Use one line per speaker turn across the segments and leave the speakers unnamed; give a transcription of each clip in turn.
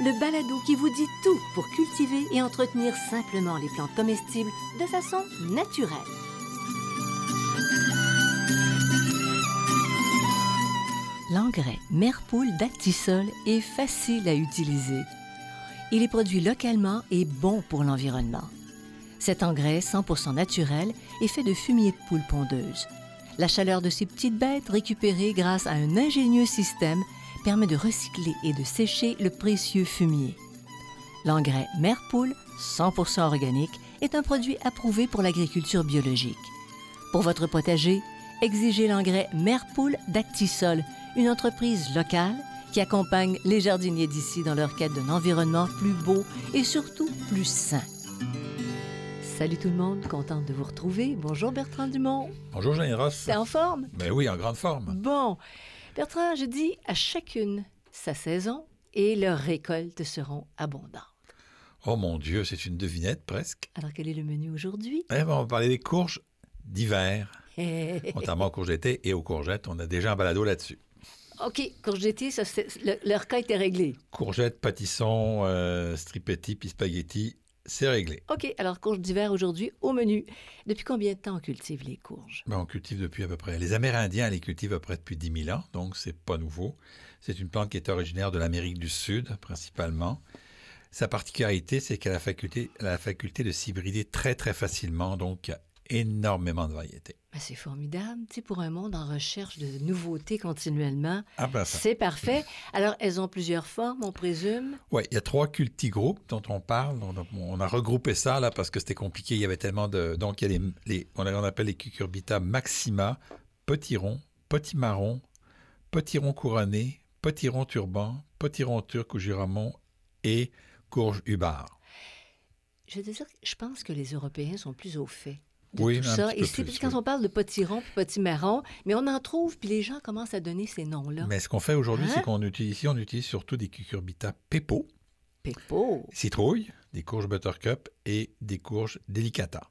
le balado qui vous dit tout pour cultiver et entretenir simplement les plantes comestibles de façon naturelle. L'engrais Merpoule d'Actisol est facile à utiliser. Il est produit localement et bon pour l'environnement. Cet engrais 100% naturel est fait de fumier de poule pondeuse. La chaleur de ces petites bêtes récupérée grâce à un ingénieux système permet de recycler et de sécher le précieux fumier. L'engrais Merpoule, 100% organique, est un produit approuvé pour l'agriculture biologique. Pour votre potager, exigez l'engrais Merpoule d'Actisol, une entreprise locale qui accompagne les jardiniers d'ici dans leur quête d'un environnement plus beau et surtout plus sain. Salut tout le monde, contente de vous retrouver. Bonjour Bertrand Dumont.
Bonjour Jeanne Ross.
T'es en forme?
Ben oui, en grande forme.
Bon, Bertrand, je dis à chacune sa saison et leurs récoltes seront abondantes.
Oh mon Dieu, c'est une devinette presque.
Alors quel est le menu aujourd'hui?
Eh ben, on va parler des courges d'hiver, notamment aux courges d'été et aux courgettes. On a déjà un balado là-dessus.
OK, c'est- le, leur cas était réglé.
Courgettes, pâtissons, euh, stripetti, puis spaghetti, c'est réglé.
OK, alors courges d'hiver aujourd'hui au menu. Depuis combien de temps on cultive les courges?
Ben, on cultive depuis à peu près. Les Amérindiens les cultivent à peu près depuis 10 000 ans, donc c'est pas nouveau. C'est une plante qui est originaire de l'Amérique du Sud, principalement. Sa particularité, c'est qu'elle a la faculté, la faculté de s'hybrider très, très facilement, donc énormément de variétés.
Ben, c'est formidable, tu sais, pour un monde en recherche de nouveautés continuellement.
Ah ben.
C'est parfait. Alors, elles ont plusieurs formes, on présume?
Oui, il y a trois cultigroupes dont on parle. On a, on a regroupé ça là parce que c'était compliqué. Il y avait tellement de. Donc, il y a les, les- on, a- on appelle les cucurbita maxima, potiron, potimarron, potiron couronné, potiron turban, potiron turc ou giramon et courge hubar.
Je veux dire, je pense que les Européens sont plus au fait. De
Oui,
tout ça. parce que quand on parle de potiron potimarron, mais on en trouve, puis les gens commencent à donner ces noms-là.
Mais ce qu'on fait aujourd'hui,
Hein?
c'est qu'on utilise ici, on utilise surtout des cucurbita pepo,
Pépo.
citrouille, des courges buttercup et des courges delicata.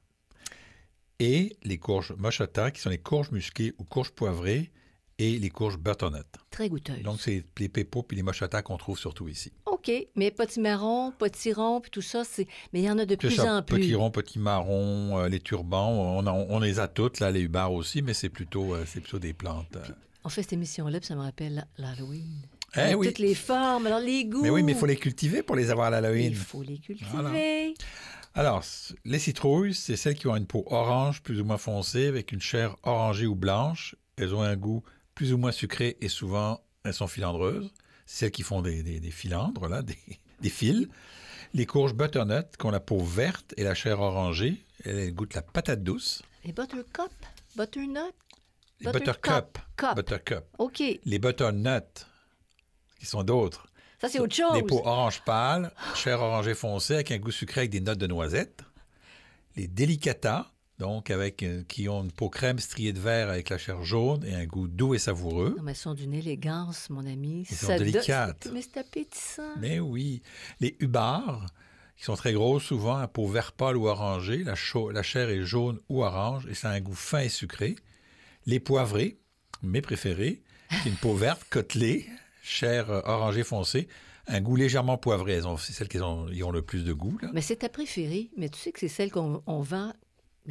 Et les courges mochata, qui sont les courges musquées ou courges poivrées, et les courges butternut.
Très goûteuse.
Donc, c'est les pépos puis les mochata qu'on trouve surtout ici.
OK, mais potimarron, potiron, puis tout ça, c'est... Mais il y en a de plus
ça,
en plus.
Petit rond, petit marron, euh, les turbans, on, les a toutes, là, les hubards aussi, mais c'est plutôt, euh, c'est plutôt des plantes. euh.
On fait cette émission-là, puis ça me rappelle l'Halloween.
Eh oui.
Toutes les formes, alors les goûts.
Mais oui, mais il faut les cultiver pour les avoir à l'Halloween.
Il faut les cultiver.
Voilà. Alors, les citrouilles, c'est celles qui ont une peau orange, plus ou moins foncée, avec une chair orangée ou blanche. Elles ont un goût plus ou moins sucré et souvent, elles sont filandreuses. C'est celles qui font des, des- des filandres, là, des, des fils. Les courges butternut, qui ont la peau verte et la chair orangée, elles goûtent la patate douce.
Les buttercup, butternut,
Les
Buttercup.
buttercup.
cup.
Buttercup.
OK,
Les butternut, qui sont d'autres.
ça c'est autre chose.
Des peaux orange pâle, chair orangée foncée avec un goût sucré avec des notes de noisette. Les delicata, donc avec euh, qui ont une peau crème striée de vert avec la chair jaune et un goût doux et savoureux.
Non, mais elles sont d'une élégance, mon ami.
Ils sont.
Mais c'est appétissant.
Mais oui, les hubards, qui sont très grosses souvent, à peau vert pâle ou orangée, la, chair est jaune ou orange et ça a un goût fin et sucré. Les poivrés, mes préférés, qui une peau verte côtelée, chair euh, orangée foncée, un goût légèrement poivré. Elles C'est celles qui ont, ils ont le plus de goût. Là.
Mais c'est ta préférée, mais tu sais que c'est celle qu'on on vend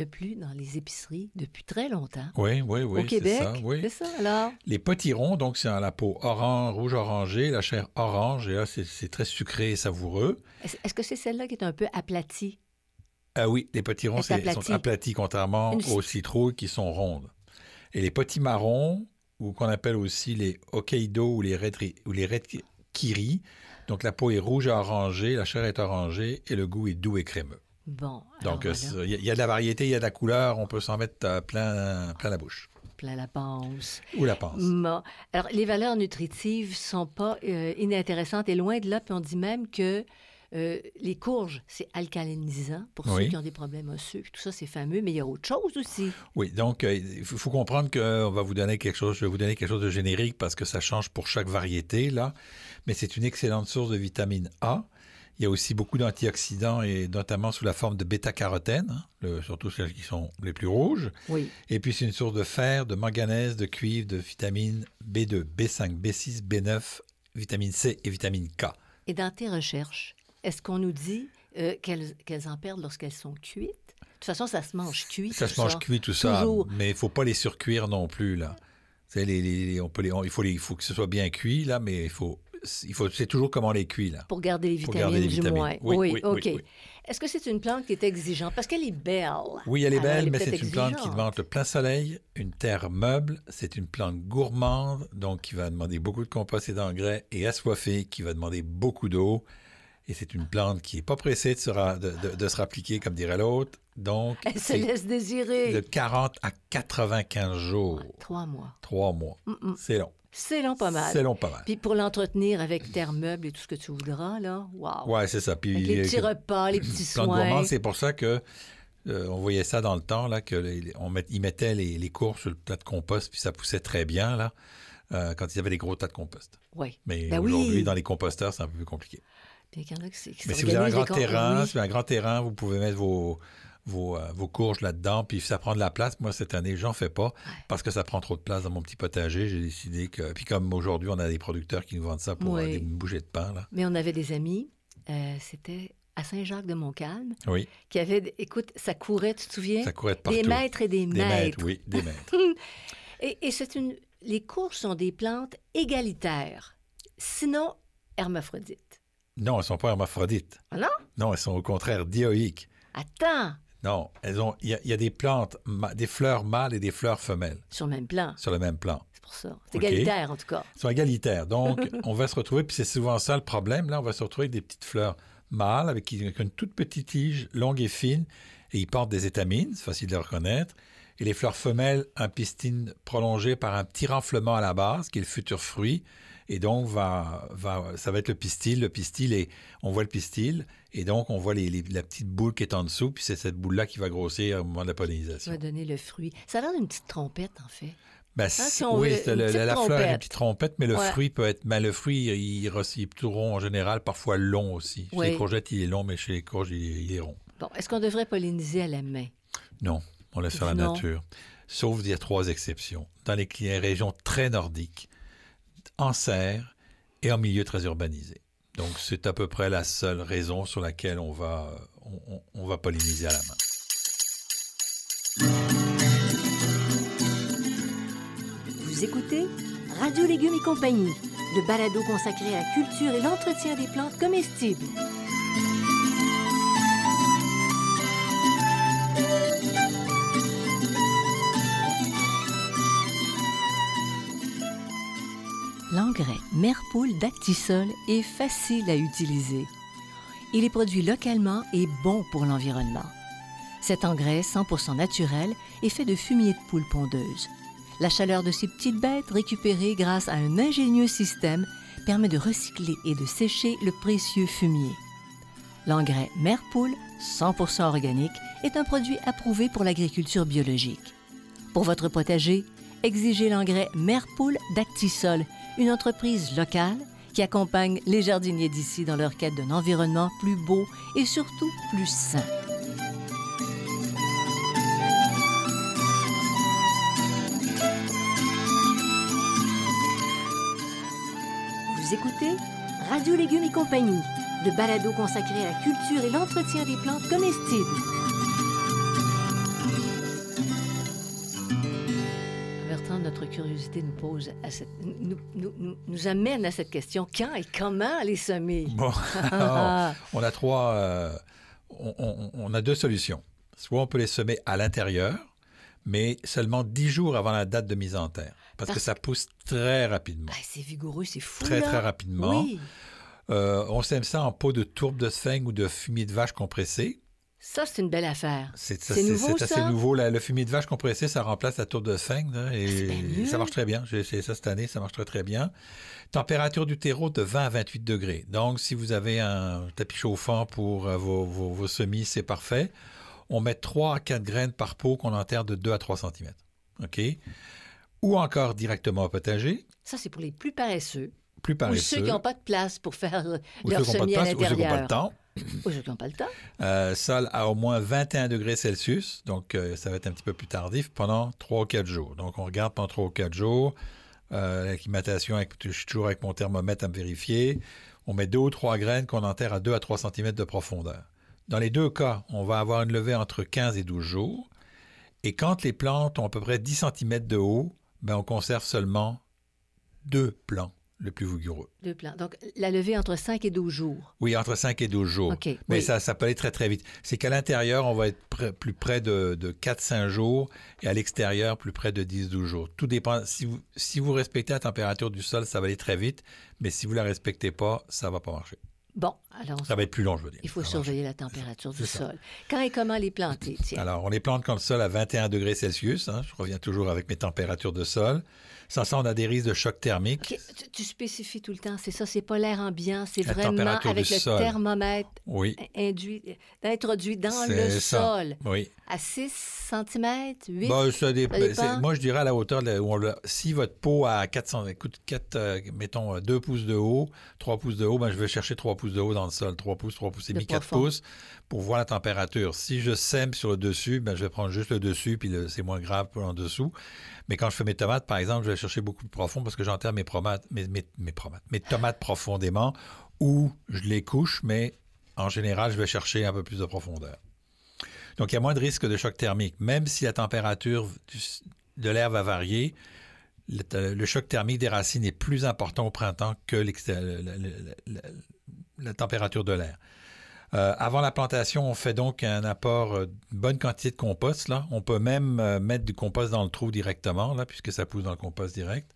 plus dans les épiceries depuis très longtemps.
Oui, oui, oui,
Au
c'est
Québec,
ça. Oui.
c'est ça, alors?
Les potirons, donc c'est à la peau orange, rouge orangé, la chair orange, et là c'est c'est très sucré et savoureux.
Est-ce que c'est celle-là qui est un peu aplatie?
Ah oui, les potirons sont aplatis, contrairement
Une-
aux citrouilles qui sont rondes. Et les potimarrons, ou qu'on appelle aussi les Hokkaido ou les red, ou les red kiri, donc la peau est rouge à orangée, la chair est orangée et le goût est doux et crémeux.
Bon,
Donc
voilà,
il y, a- il y a de la variété, il y a de la couleur, on peut s'en mettre euh, plein, plein la bouche.
plein la panse.
Ou la panse.
Bon. Alors, les valeurs nutritives sont pas euh, inintéressantes et loin de là, puis on dit même que Euh, les courges, c'est alcalinisant pour
Oui.
ceux qui ont des problèmes osseux. Tout ça, c'est fameux, mais il y a autre chose aussi.
Oui, donc euh, il faut, faut comprendre qu'on va vous donner quelque chose, je vais vous donner quelque chose de générique parce que ça change pour chaque variété, là. Mais c'est une excellente source de vitamine A. Il y a aussi beaucoup d'antioxydants et notamment sous la forme de bêta-carotène, hein, surtout celles qui sont les plus rouges.
Oui.
Et puis c'est une source de fer, de manganèse, de cuivre, de vitamine B2, B5, B6, B9, vitamine C et vitamine K.
Et dans tes recherches, est-ce qu'on nous dit euh, qu'elles en perdent lorsqu'elles sont cuites? De toute façon, ça se mange cuit.
Ça
tout
se mange cuit tout ça,
Toujours.
mais il faut pas les surcuire non plus là. Les- les- on peut les- on- il, faut les- il faut que ce soit bien cuit là, mais il faut, il faut c'est toujours comment on les cuit là.
Pour garder les vitamines,
garder les
du
vitamines.
moins.
Oui, oui, oui,
OK.
oui.
Est-ce que c'est une plante qui est exigeante? Parce qu'elle est belle.
Oui, elle est
Alors,
belle, mais c'est une plante qui demande le plein soleil, une terre meuble. C'est une plante gourmande, donc qui va demander beaucoup de compost et d'engrais, et assoiffée, qui va demander beaucoup d'eau. Et c'est une plante qui n'est pas pressée de se, ra- de, de- de se rappliquer, comme dirait l'autre. Donc,
Elle se laisse désirer.
de 40 à 95 jours.
Trois mois.
Trois mois.
Mm-mm.
C'est long.
C'est long pas mal.
C'est long pas mal.
Puis pour l'entretenir avec terre meuble et tout ce que tu voudras, là, wow.
Ouais, c'est ça. Puis,
Avec les petits
euh,
repas, les petits soins.
c'est pour ça que euh, on voyait ça dans le temps, là, que les- les- on met- ils mettaient les, les cours sur le tas de compost, puis ça poussait très bien, là, euh, quand il y avait des gros tas de compost.
Oui.
Mais
Ben
aujourd'hui,
oui.
dans les composteurs, c'est un peu plus compliqué.
Puis il y en a qui, qui
Mais si vous avez un grand terrain,
oui.
si vous avez un grand terrain, vous pouvez mettre vos, vos, euh, vos courges là-dedans, puis ça prend de la place. Moi, cette année, j'en fais pas parce que ça prend trop de place dans mon petit potager. J'ai décidé que... Puis comme aujourd'hui, on a des producteurs qui nous vendent ça pour
Oui.
euh, des bouchées de pain, là.
Mais on avait des amis, euh, c'était à Saint-Jacques-de-Montcalm,
Oui,
qui avaient, écoute, ça courait, tu te souviens?
ça courait de partout.
Des mètres et des,
Des mètres, oui, des mètres.
Et, et c'est une... les courges sont des plantes égalitaires, sinon hermaphrodites.
Non, elles sont pas hermaphrodites.
Ah non?
Non, elles sont au contraire dioïques.
Attends,
Non, elles ont. Il y, a- il y a des plantes, des fleurs mâles et des fleurs femelles
sur le même plan,
sur le même plan.
c'est pour ça. C'est égalitaire, en tout cas.
Ils sont égalitaires. Donc, on va se retrouver, puis c'est souvent ça le problème. Là, on va se retrouver avec des petites fleurs mâles avec, une toute petite tige longue et fine, et ils portent des étamines, c'est facile de les reconnaître. Et les fleurs femelles, un pistil prolongé par un petit renflement à la base, qui est le futur fruit. Et donc, va, va, ça va être le pistil. Le pistil, est, on voit le pistil, et donc on voit les- les- la petite boule qui est en dessous, puis c'est cette boule-là qui va grossir au moment de la
Ça
pollinisation.
va donner le fruit. Ça a l'air d'une petite trompette, en fait.
Ben,
si
c'est-
on
oui,
veut,
le- la fleur est une petite trompette, mais le
Ouais.
fruit peut être. Mais le fruit, il, il, est plutôt rond en général, parfois long aussi. Chez
Oui.
les courgettes, il est long, mais chez les courges, il, est- il est rond.
Bon, est-ce qu'on devrait polliniser à la main?
Non, on laisse faire la nature. Sauf il y a trois exceptions. Dans les, les régions très nordiques, en serre et en milieu très urbanisé. Donc, c'est à peu près la seule raison sur laquelle on va, on, va polliniser à la main.
Vous écoutez Radio Légumes et compagnie, le balado consacré à la culture et l'entretien des plantes comestibles. Merpoule d'Actisol est facile à utiliser. Il est produit localement et bon pour l'environnement. Cet engrais 100% naturel est fait de fumier de poule pondeuse. La chaleur de ces petites bêtes récupérée grâce à un ingénieux système permet de recycler et de sécher le précieux fumier. L'engrais Merpoule, 100% organique, est un produit approuvé pour l'agriculture biologique. Pour votre potager, exigez l'engrais Merpoule d'Actisol, une entreprise locale qui accompagne les jardiniers d'ici dans leur quête d'un environnement plus beau et surtout plus sain. Vous écoutez Radio Légumes et compagnie, le balado consacré à la culture et l'entretien des plantes comestibles. Pose à cette, nous, nous- nous- amène à cette question quand et comment les semer?
Bon, alors, on a trois. euh, on, on- on a deux solutions. Soit on peut les semer à l'intérieur, mais seulement 10 jours avant la date de mise en terre. Parce,
Parce
que ça pousse très rapidement.
Ah, c'est vigoureux, c'est fou.
Très,
là.
très rapidement.
Oui,
Euh, on sème ça en pot de tourbe de sphène ou de fumier de vache compressé.
Ça, c'est une belle affaire.
C'est
nouveau,
assez nouveau. La- le fumier de vache compressé, ça remplace la tour de sphène. là,
Ah, c'est bien
et
mieux.
ça marche très bien. J'ai essayé ça cette année, ça marche très, très bien. Température du terreau de 20 à 28 degrés. Donc, si vous avez un tapis chauffant pour euh, vos, vos- vos semis, c'est parfait. On met 3 à 4 graines par pot qu'on enterre de 2 à 3 cm. OK? Ou encore directement au potager,
Ça, c'est pour les plus paresseux.
plus
Ou
paresseux.
ceux qui n'ont pas de place pour faire
ou
leur
de
semis à
place, ou ceux qui n'ont pas
l'intérieur.
le temps.
Qui n'ont pas le temps.
Euh, sol à au moins 21 degrés Celsius, donc euh, ça va être un petit peu plus tardif pendant 3 ou 4 jours. Donc on regarde pendant 3 ou 4 jours. Euh, L'acclimatation, avec- je suis toujours avec mon thermomètre à me vérifier. On met 2 ou 3 graines qu'on enterre à 2 à 3 cm de profondeur. Dans les deux cas, on va avoir une levée entre 15 et 12 jours. Et quand les plantes ont à peu près 10 cm de haut, ben on conserve seulement deux plants le plus vigoureux.
Deux plans. Donc, la levée entre 5 et 12 jours.
Oui, entre 5 et 12 jours.
OK.
Mais
oui.
ça, ça peut aller très, très vite. C'est qu'à l'intérieur, on va être près- plus près de, de 4-5 jours et à l'extérieur, plus près de 10-12 jours. Tout dépend. Si vous, si vous respectez la température du sol, ça va aller très vite. Mais si vous ne la respectez pas, ça ne va pas marcher.
Bon, alors,
Ça va être plus long, je veux dire.
il faut surveiller la température du
ça.
sol. Quand et comment les planter, tiens?
Alors, on les plante quand le sol à 21 degrés Celsius. hein. je reviens toujours avec mes températures de sol. Sans ça, on a des risques de choc thermique.
Tu, tu spécifies tout le temps, c'est ça, c'est pas l'air ambiant, c'est
La
vraiment avec le
sol.
thermomètre
Oui,
induit, introduit dans le
ça.
sol
Oui.
à 6 cm, 8
Bah, ça dé-
Ça dépend.
c'est- Moi, je dirais à la hauteur de où on l'a- Si votre pot a 400, écoute, 4, euh, mettons 2 pouces de haut, 3 pouces de haut, ben, je vais chercher 3 pouces de haut dans le sol. 3 pouces, 3 pouces et
De
demi, 4
profond.
pouces pour voir la température. Si je sème sur le dessus, ben, je vais prendre juste le dessus, puis c'est moins grave pour en dessous. Mais quand je fais mes tomates, par exemple, je vais chercher beaucoup plus profond parce que j'enterre mes, mes, mes, mes tomates profondément ou je les couche, mais en général, je vais chercher un peu plus de profondeur. Donc, il y a moins de risque de choc thermique. Même si la température de l'air va varier, le, le choc thermique des racines est plus important au printemps que la, température de l'air. Euh, avant la plantation, on fait donc un apport, euh, une bonne quantité de compost. Là. On peut même euh, mettre du compost dans le trou directement, là, puisque ça pousse dans le compost direct.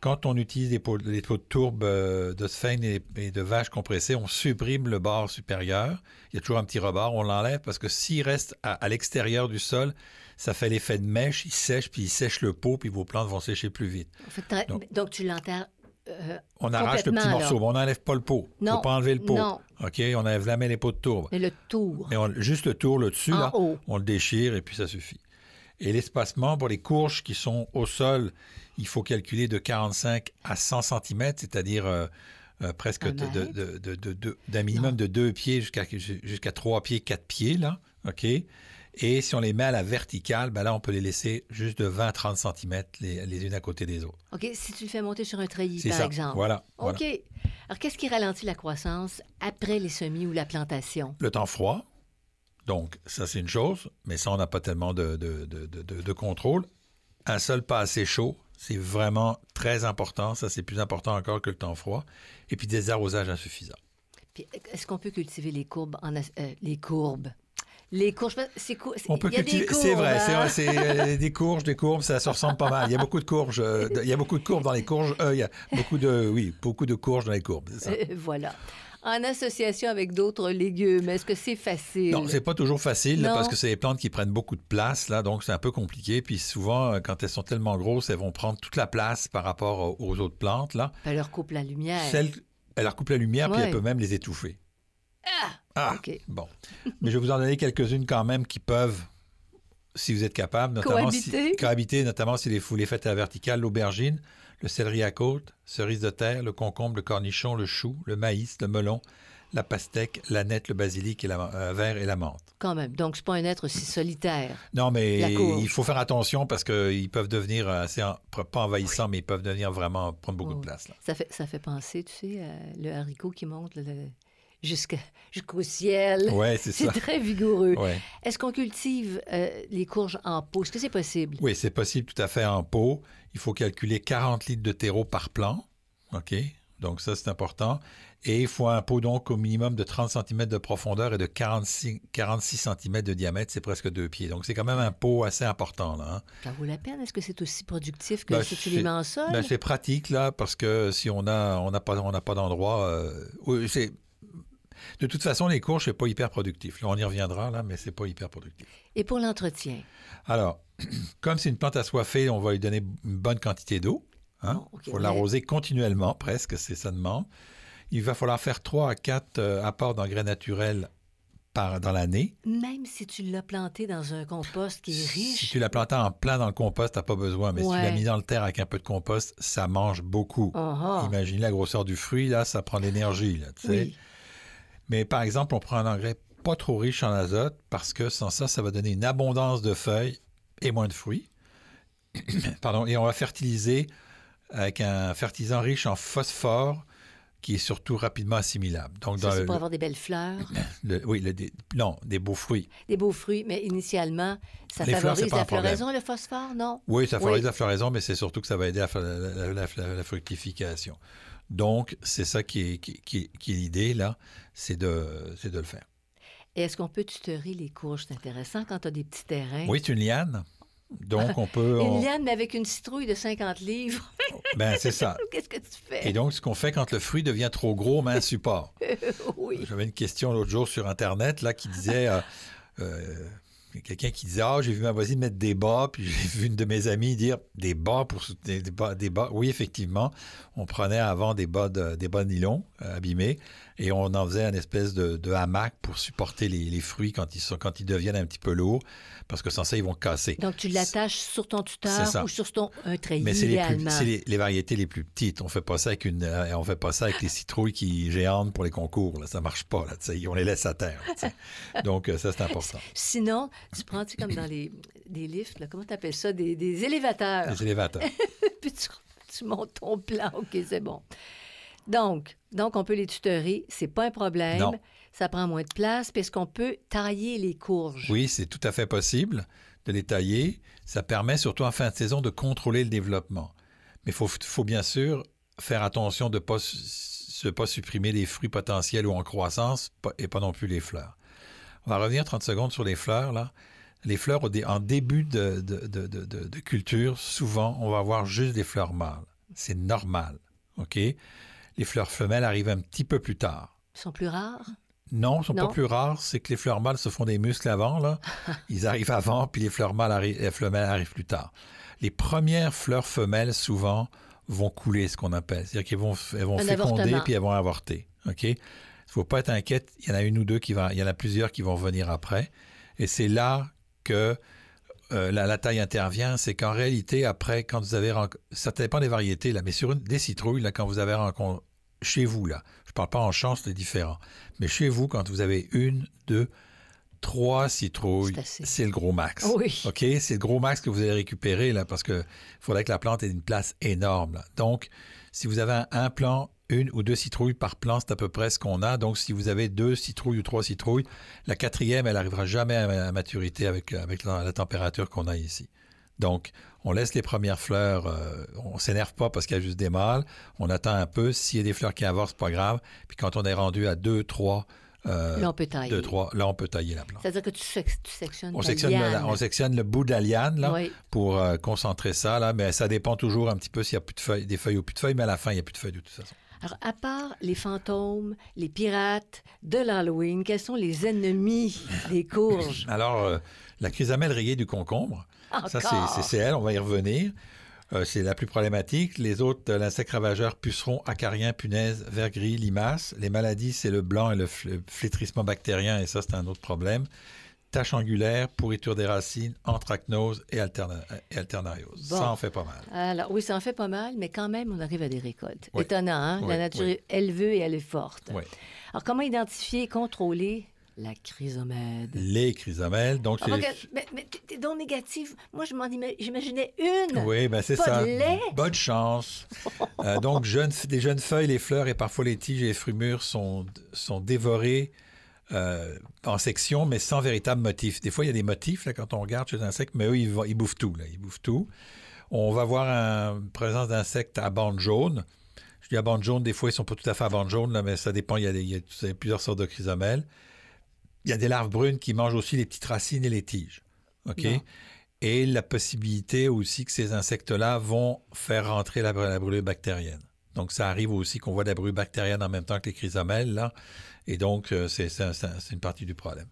Quand on utilise les pots, les pots de tourbe euh, de sphène et, et de vache compressées, on supprime le bord supérieur. Il y a toujours un petit rebord, on l'enlève parce que s'il reste à, à l'extérieur du sol, ça fait l'effet de mèche, il sèche, puis il sèche le pot, puis vos plantes vont sécher plus vite.
En fait, très-
Donc-
donc, tu l'enterres euh,
On arrache le petit morceau, mais on n'enlève pas le pot. Il ne faut pas enlever le pot.
non.
OK? On enlève jamais les pots de tourbe.
mais le tour
on- juste le tour, le dessus,
en
là,
haut.
on le déchire et puis ça suffit. Et l'espacement pour les courges qui sont au sol, il faut calculer de 45 à 100 cm, c'est-à-dire euh, euh, presque de- de- de- d'un minimum de 2 pieds jusqu'à jusqu'à 3 pieds, 4 pieds, là. OK? Et si on les met à la verticale, ben là, on peut les laisser juste de 20 à 30 cm les, les unes à côté des autres.
OK, si tu le fais monter sur un treillis, par
ça.
exemple.
Voilà. voilà.
OK. Alors, qu'est-ce qui ralentit la croissance après les semis ou la plantation?
Le temps froid. Donc, ça, c'est une chose, mais ça, on n'a pas tellement de, de- de- de- de- de contrôle. Un sol pas assez chaud, c'est vraiment très important. Ça, c'est plus important encore que le temps froid. Et puis, des arrosages insuffisants.
Est-ce qu'on peut cultiver les courbes en as- euh, les courbes? Les courges, c'est cou-
On peut cultiver. C'est vrai, c'est
hein?
vrai, c'est euh, des courges, des courbes, ça se ressemble pas mal. Il y a beaucoup de courges, euh, il y a beaucoup de courbes dans les courges. Euh, il y a beaucoup de, oui, beaucoup de courges dans les courbes. ça.
Euh, voilà. En association avec d'autres légumes, est-ce que c'est facile?
Non, c'est pas toujours facile là, parce que c'est des plantes qui prennent beaucoup de place là, donc c'est un peu compliqué. Puis souvent, quand elles sont tellement grosses, elles vont prendre toute la place par rapport aux- autres plantes là.
Elle leur coupe la lumière.
Elle leur coupe la lumière, puis elle peut même les étouffer. Ah,
OK.
bon. Mais je vais vous en donner quelques-unes quand même qui peuvent, si vous êtes capable, notamment
Cohabiter.
si, cohabiter, notamment si les, vous les faites à la verticale, l'aubergine, le céleri à côte, cerise de terre, le concombre, le cornichon, le chou, le maïs, le melon, la pastèque, la nette, le basilic et la euh, vert et la menthe.
Quand même. Donc, c'est pas un être si solitaire.
Non, mais il faut faire attention parce qu'ils peuvent devenir assez, en- pas envahissants, mais ils peuvent devenir vraiment prendre beaucoup de place. là.
Ça fait, ça fait penser, tu sais, à le haricot qui monte le- jusqu'au ciel.
Ouais, c'est
C'est
ça.
très vigoureux.
Ouais.
Est-ce qu'on cultive euh, les courges en pot? Est-ce que c'est possible?
Oui, c'est possible tout à fait en pot. Il faut calculer 40 litres de terreau par plant. OK? Donc ça, c'est important. Et il faut un pot donc au minimum de 30 cm de profondeur et de 46, 46 cm de diamètre. C'est presque deux pieds. Donc c'est quand même un pot assez important. Là, hein.
Ça vaut la peine? Est-ce que c'est aussi productif que
Ben,
si tu
c'est-
les mets en sol?
Ben, c'est pratique là parce que si on a on n'a pas on n'a pas d'endroit, euh, c'est De toute façon, les courges, c'est pas hyper productif. Là, on y reviendra, là, mais c'est pas hyper productif.
Et pour l'entretien?
Alors, comme c'est une plante assoiffée, on va lui donner une bonne quantité d'eau. Il hein. faut l'arroser continuellement, presque, c'est ça demande. Il va falloir faire 3 à 4 euh, apports d'engrais naturels par, dans l'année.
Même si tu l'as planté dans un compost qui est riche.
Si tu l'as planté en plein dans le compost, tu n'as pas besoin. Mais si tu l'as mis dans le terre avec un peu de compost, ça mange beaucoup. Uh-huh. Imagine la grosseur du fruit, là, ça prend de l'énergie. Mais par exemple, on prend un engrais pas trop riche en azote parce que sans ça, ça va donner une abondance de feuilles et moins de fruits. Pardon, et on va fertiliser avec un fertilisant riche en phosphore qui est surtout rapidement assimilable.
Donc, ça, c'est pour avoir des belles fleurs.
oui, non, des beaux fruits.
Des beaux fruits, mais initialement, ça favorise la floraison, le phosphore, non?
Oui, ça favorise la floraison, mais c'est surtout que ça va aider à la, fructification. Donc, c'est ça qui est, qui, est l'idée, là, c'est de, de le faire.
est-ce qu'on peut tutorer les courges? C'est intéressant quand tu as des petits terrains.
Oui, c'est une liane. Donc, on peut.
Une liane, mais avec une citrouille de 50 livres.
ben, c'est ça.
Qu'est-ce que tu fais?
Et donc, ce qu'on fait quand le fruit devient trop gros, mais un support.
oui.
J'avais une question l'autre jour sur Internet, là, qui disait. Euh, euh, quelqu'un qui disait Ah, j'ai vu ma voisine mettre des bas, puis j'ai vu une de mes amies dire des bas pour des, des, bas, des bas. Oui, effectivement, on prenait avant des bas de, des bas de nylon euh, abîmés et on en faisait une espèce de, hamac pour supporter les, les, fruits quand ils, sont, quand ils deviennent un petit peu lourds parce que sans ça, ils vont casser.
Donc, tu l'attaches sur ton tuteur ou sur ton un treillis,
Mais c'est les, les, variétés les plus petites. On fait pas ça avec une, euh, on fait pas ça avec les citrouilles qui géantent pour les concours. Là. Ça marche pas. Là, on les laisse à terre. Donc, euh, ça, c'est important.
Sinon, tu prends, tu comme dans les, des lifts, là, comment tu appelles ça? Des, des, élévateurs.
Des élévateurs.
Puis tu, montes ton plan. OK, c'est bon. Donc, donc, on peut les tutorer. C'est pas un problème. Non ça prend moins de place, parce qu'on peut tailler les courges.
Oui, c'est tout à fait possible de les tailler. Ça permet surtout en fin de saison de contrôler le développement. Mais il faut, bien sûr faire attention de ne pas, pas supprimer les fruits potentiels ou en croissance et pas non plus les fleurs. On va revenir 30 secondes sur les fleurs. Là. Les fleurs, en début de, de, culture, souvent, on va avoir juste des fleurs mâles. C'est normal. OK? Les fleurs femelles arrivent un petit peu plus tard.
Ils sont plus rares?
Non, ils sont pas plus rares. C'est que les fleurs mâles se font des muscles avant. Là. Ils arrivent avant, puis les fleurs mâles arrivent, les femelles arrivent plus tard. Les premières fleurs femelles, souvent, vont couler, ce qu'on appelle. C'est-à-dire qu'elles vont, elles vont féconder, puis elles vont avorter. OK? Il ne faut pas être inquiète. Il y en a une ou deux qui vont... Il y en a plusieurs qui vont venir après. Et c'est là que euh, la, taille intervient. C'est qu'en réalité, après, quand vous avez... Ça dépend des variétés, là, mais sur une, des citrouilles, là, quand vous avez rencontré... Chez vous, là, je parle pas en chance, c'est différent. Mais chez vous, quand vous avez une, deux, trois citrouilles, c'est le gros max.
Oui.
OK? C'est le gros max que vous allez récupérer, là, parce qu'il faudrait que la plante ait une place énorme. Donc, si vous avez un, plant, une ou deux citrouilles par plant, c'est à peu près ce qu'on a. Donc, si vous avez deux citrouilles ou trois citrouilles, la quatrième, elle n'arrivera jamais à, maturité avec, avec la température qu'on a ici. Donc, on laisse les premières fleurs, euh, on s'énerve pas parce qu'il y a juste des mâles, on attend un peu, s'il y a des fleurs qui avancent, pas grave, puis quand on est rendu à deux, trois,
euh, là, on peut tailler.
Deux, trois, là, on peut tailler la plante.
C'est-à-dire que tu, sectionnes
on sectionne, le, on sectionne le bout de là, pour euh, concentrer ça, là, mais ça dépend toujours un petit peu s'il y a plus de feuilles, des feuilles ou plus de feuilles, mais à la fin, il n'y a plus de feuilles de toute façon.
Alors, à part les fantômes, les pirates de l'Halloween, quels sont les ennemis des courges?
Alors, la chrysamelle rayée du concombre, ça, c'est elle, on va y revenir. Euh, c'est la plus problématique. Les autres, euh, l'insecte ravageur, pucerons, acariens, punaises, vert gris, limaces. Les maladies, c'est le blanc et le flétrissement bactérien, et ça, c'est un autre problème. Taches angulaires, pourriture des racines, anthracnose et, alternariose. Ça en fait pas mal.
Alors, oui, ça en fait pas mal, mais quand même, on arrive à des récoltes. Étonnant, hein? La nature, elle veut et elle est forte. Alors, comment identifier et contrôler la chrysomède.
Les chrysomèdes. Donc,
ah, mais, mais t'es donc négatif. Moi, je m'en imaginais une.
Oui, ben c'est ça. Bonne chance. Euh, donc, jeunes, des jeunes feuilles, les fleurs et parfois les tiges et les fruits mûrs sont, sont dévorés euh, en section, mais sans véritable motif. Des fois, il y a des motifs là, quand on regarde chez les insectes, mais eux, ils, ils bouffent tout. Là. Ils bouffent tout. On va voir une présence d'insectes à bande jaune. Je dis à bande jaune, des fois, ils sont pas tout à fait à bande jaune, là, mais ça dépend. Il y a, il y a plusieurs sortes de chrysomèles. Il y a des larves brunes qui mangent aussi les petites racines et les tiges. OK? Et la possibilité aussi que ces insectes-là vont faire rentrer la, brûlure bactérienne. Donc, ça arrive aussi qu'on voit la bruit bactérienne en même temps que les chrysomèles, là. Et donc, euh, c'est une partie du problème.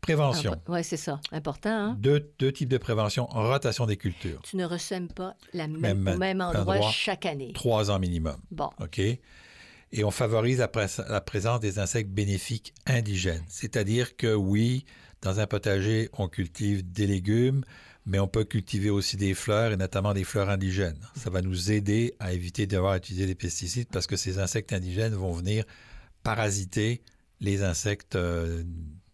Prévention.
oui, c'est ça. Important. Hein?
Deux, deux, types de prévention. Rotation des cultures.
Tu ne ressèmes pas la même, au même endroit, chaque année.
Trois ans minimum.
Bon.
OK? Et on favorise la, la présence des insectes bénéfiques indigènes. C'est-à-dire que oui, dans un potager, on cultive des légumes, mais on peut cultiver aussi des fleurs et notamment des fleurs indigènes. Ça va nous aider à éviter d'avoir utilisé des pesticides parce que ces insectes indigènes vont venir parasiter les insectes, euh,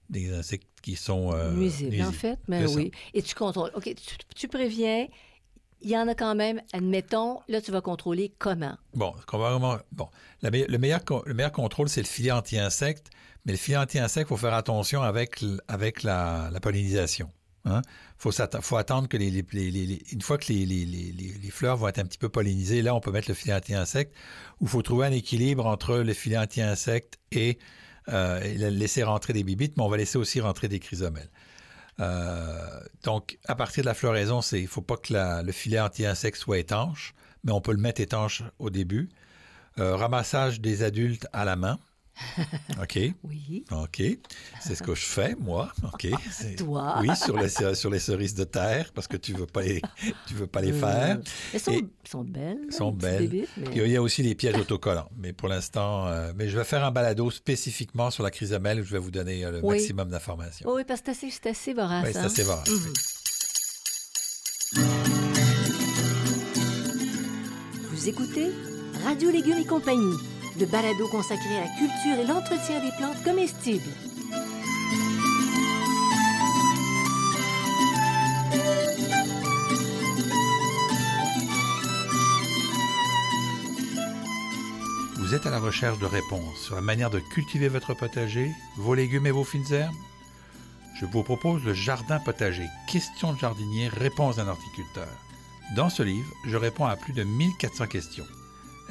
des insectes qui sont
euh, nuisibles. En fait, mais oui. Et tu contrôles. OK, tu, préviens. Il y en a quand même, admettons, là, tu vas contrôler comment?
Bon, bon le, meilleur, le meilleur contrôle, c'est le filet anti-insecte, mais le filet anti-insecte, il faut faire attention avec, avec la, pollinisation. Il hein. faut, attendre que les, une fois que les, fleurs vont être un petit peu pollinisées, là, on peut mettre le filet anti-insecte, où il faut trouver un équilibre entre le filet anti-insecte et euh, laisser rentrer des bibites, mais on va laisser aussi rentrer des chrysomèles. Euh, donc, à partir de la floraison, il ne faut pas que le filet anti-insecte soit étanche, mais on peut le mettre étanche au début. Euh, ramassage des adultes à la main. OK.
Oui.
OK. C'est ce que je fais, moi. OK.
Toi.
Oui, sur les, sur les cerises de terre, parce que tu ne veux, pas les, tu veux pas les faire.
Elles sont, sont belles.
Elles sont belles. Il y a aussi les pièges autocollants. Mais pour l'instant, euh, mais je vais faire un balado spécifiquement sur la chrysomèle où je vais vous donner euh, le maximum d'informations.
oui, parce que c'est assez, vorace.
Oui, c'est assez vorace. Mhm.
Vous écoutez Radio Légumes et compagnie le balado consacré à la culture et l'entretien des plantes comestibles.
Vous êtes à la recherche de réponses sur la manière de cultiver votre potager, vos légumes et vos fines herbes? Je vous propose le Jardin potager, questions de jardinier, réponses d'un horticulteur. Dans ce livre, je réponds à plus de 1400 questions.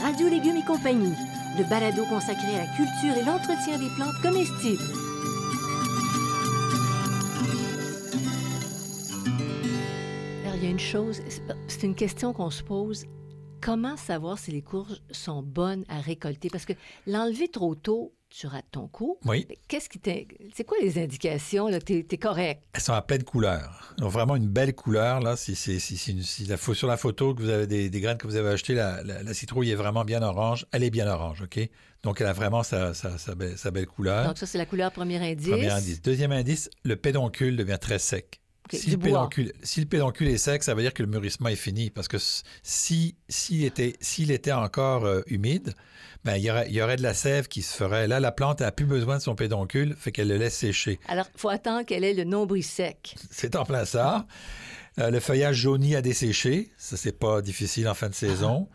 Radio Légumes et compagnie, le balado consacré à la culture et l'entretien des plantes comestibles. Alors, il y a une chose, c'est une question qu'on se pose. Comment savoir si les courges sont bonnes à récolter? Parce que l'enlever trop tôt, tu rates ton coup.
Oui.
Qu'est-ce qui C'est quoi les indications? Tu es, correct.
Elles sont à pleine couleur. Donc, vraiment une belle couleur. Là, si, si, si, la, sur la photo que vous avez des, graines que vous avez achetées, la, citrouille est vraiment bien orange. Elle est bien orange, OK? Donc, elle a vraiment sa, sa, belle, couleur.
Donc, ça, c'est la couleur premier indice.
Premier indice. Deuxième indice, le pédoncule devient très sec. Si, le pédoncule, si, le pédoncule, est sec, ça veut dire que le mûrissement est fini. Parce que s'il si, était, était encore euh, humide, ben, il, y aurait, il, y aurait, de la sève qui se ferait. Là, la plante n'a plus besoin de son pédoncule, fait qu'elle le laisse sécher.
Alors, il faut attendre qu'elle ait le nombril sec.
C'est en plein ça. Euh, le feuillage jauni a desséché. Ça, c'est pas difficile en fin de saison.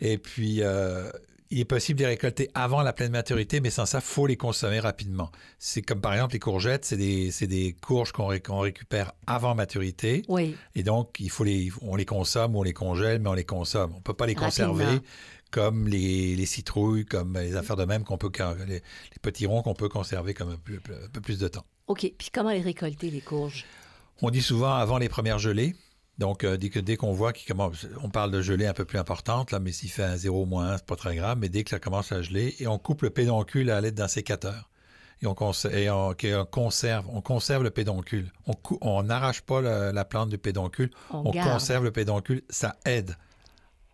Et puis, euh, il est possible de les récolter avant la pleine maturité, mais sans ça, il faut les consommer rapidement. C'est comme par exemple les courgettes, c'est des, des, courges qu'on récupère avant maturité.
Oui.
Et donc, il faut les, on les consomme ou on les congèle, mais on les consomme. On ne peut pas les conserver comme les, citrouilles, comme les affaires de même qu'on peut les, petits ronds qu'on peut conserver comme un peu, plus de temps.
OK. Puis comment les récolter, les courges?
On dit souvent avant les premières gelées. Donc, euh, dès qu'on voit qu'il commence, on parle de gelée un peu plus importante, là, mais s'il fait un 0 moins c'est pas très grave, mais dès que ça commence à geler, et on coupe le pédoncule à l'aide d'un sécateur. Et on, conserve, on conserve le pédoncule. On n'arrache pas la, plante du pédoncule, on conserve le pédoncule, ça aide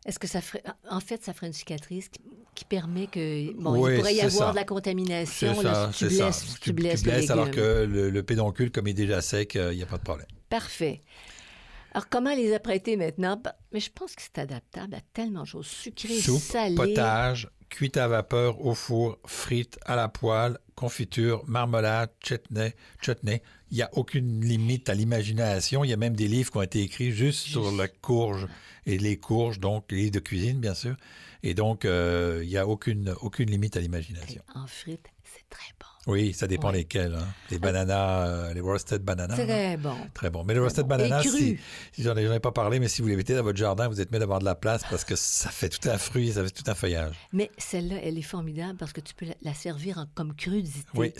est-ce que ça ferait... En fait, ça ferait une cicatrice qui, permet que... Bon, il pourrait y avoir de la contamination
ça, si tu blesses, ça. Tu, blesses, alors que le, pédoncule, comme il est déjà sec, euh, il n'y a pas de problème.
Parfait. Alors, comment les apprêter maintenant? Mais je pense que c'est adaptable à tellement de choses. Sucré,
Soupe,
salé.
potage, cuite à vapeur, au four, frites, à la poêle, confiture, marmelade, chutney, chutney. Il n'y a aucune limite à l'imagination. Il y a même des livres qui ont été écrits juste sur la courge et les courges, donc les livres de cuisine, bien sûr. Et donc, euh, il n'y a aucune, aucune limite à l'imagination.
En frites, c'est très bon.
Oui, ça dépend
Ouais.
lesquels. hein. Les bananas, euh, les roasted bananas.
Très bon.
Très bon. Mais le roasted
bon. Et
banana,
cru.
si, si j'en ai, ai pas parlé, mais si vous les mettez dans votre jardin, vous êtes mieux d'avoir de la place parce que ça fait tout un fruit, ça fait tout un feuillage.
Mais celle-là, elle est formidable parce que tu peux la, servir en- comme crudité.
Oui,
est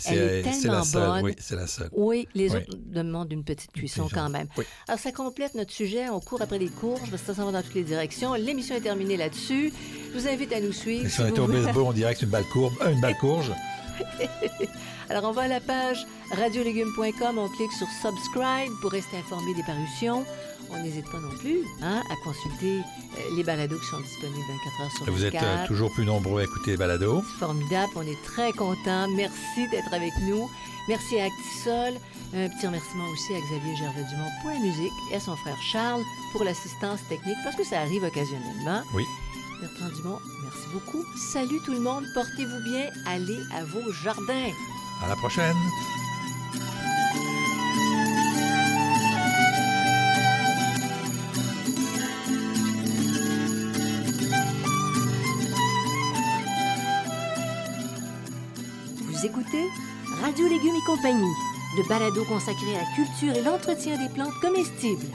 c'est la seule.
bonne.
Oui, c'est la seule.
Oui, les
Oui.
autres demandent une petite cuisson quand même.
Oui.
Alors, ça complète notre sujet. On court après les courges parce que ça s'en va dans toutes les directions. L'émission est terminée là-dessus. Je vous invite à nous suivre.
Si
si
on
vous
était au baseball, on dirait que c'est une balle courbe, euh, une balle courge.
Alors, on va à la page radiolégumes.com, on clique sur Subscribe pour rester informé des parutions. On n'hésite pas non plus hein, à consulter euh, les balados qui sont disponibles 24 heures sur 24.
Vous êtes euh, toujours plus nombreux à écouter les balados.
C'est formidable, on est très contents. Merci d'être avec nous. Merci à Actisol. Un petit remerciement aussi à Xavier Gervais-Dumont pour la musique et à son frère Charles pour l'assistance technique, parce que ça arrive occasionnellement.
Oui.
Bertrand Dumont, merci beaucoup. Salut tout le monde, portez-vous bien, allez à vos jardins.
À la prochaine.
Vous écoutez Radio Légumes et compagnie, le balado consacré à la culture et l'entretien des plantes comestibles.